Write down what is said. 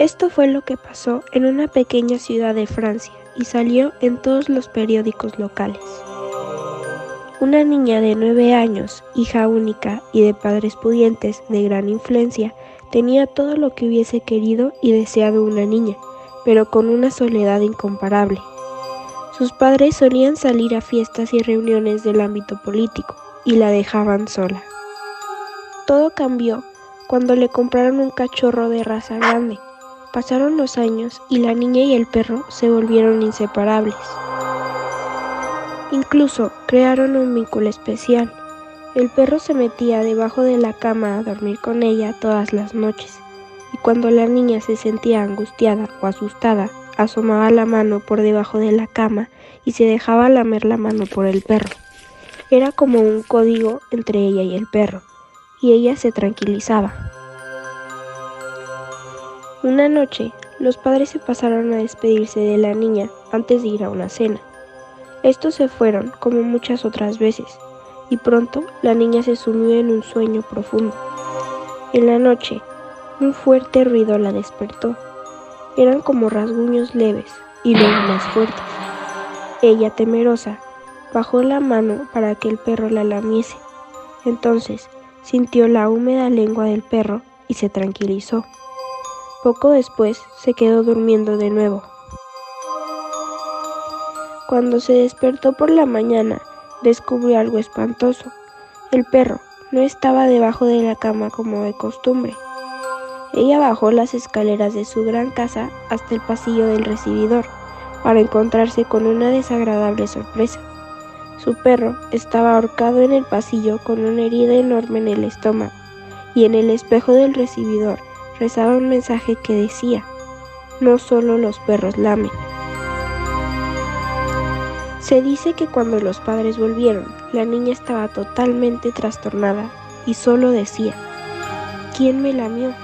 Esto fue lo que pasó en una pequeña ciudad de Francia y salió en todos los periódicos locales. Una niña de nueve años, hija única y de padres pudientes de gran influencia, tenía todo lo que hubiese querido y deseado una niña, pero con una soledad incomparable. Sus padres solían salir a fiestas y reuniones del ámbito político y la dejaban sola. Todo cambió cuando le compraron un cachorro de raza grande. Pasaron los años y la niña y el perro se volvieron inseparables. Incluso crearon un vínculo especial. El perro se metía debajo de la cama a dormir con ella todas las noches, y cuando la niña se sentía angustiada o asustada, asomaba la mano por debajo de la cama y se dejaba lamer la mano por el perro. Era como un código entre ella y el perro, y ella se tranquilizaba. Una noche, los padres se pasaron a despedirse de la niña antes de ir a una cena. Estos se fueron como muchas otras veces, y pronto la niña se sumió en un sueño profundo. En la noche, un fuerte ruido la despertó. Eran como rasguños leves y luego más fuertes. Ella, temerosa, bajó la mano para que el perro la lamiese. Entonces sintió la húmeda lengua del perro y se tranquilizó. Poco después se quedó durmiendo de nuevo. Cuando se despertó por la mañana, descubrió algo espantoso. El perro no estaba debajo de la cama como de costumbre. Ella bajó las escaleras de su gran casa hasta el pasillo del recibidor para encontrarse con una desagradable sorpresa. Su perro estaba ahorcado en el pasillo con una herida enorme en el estómago y en el espejo del recibidor rezaba un mensaje que decía, no solo los perros lamen. Se dice que cuando los padres volvieron, la niña estaba totalmente trastornada y solo decía, ¿quién me lamió?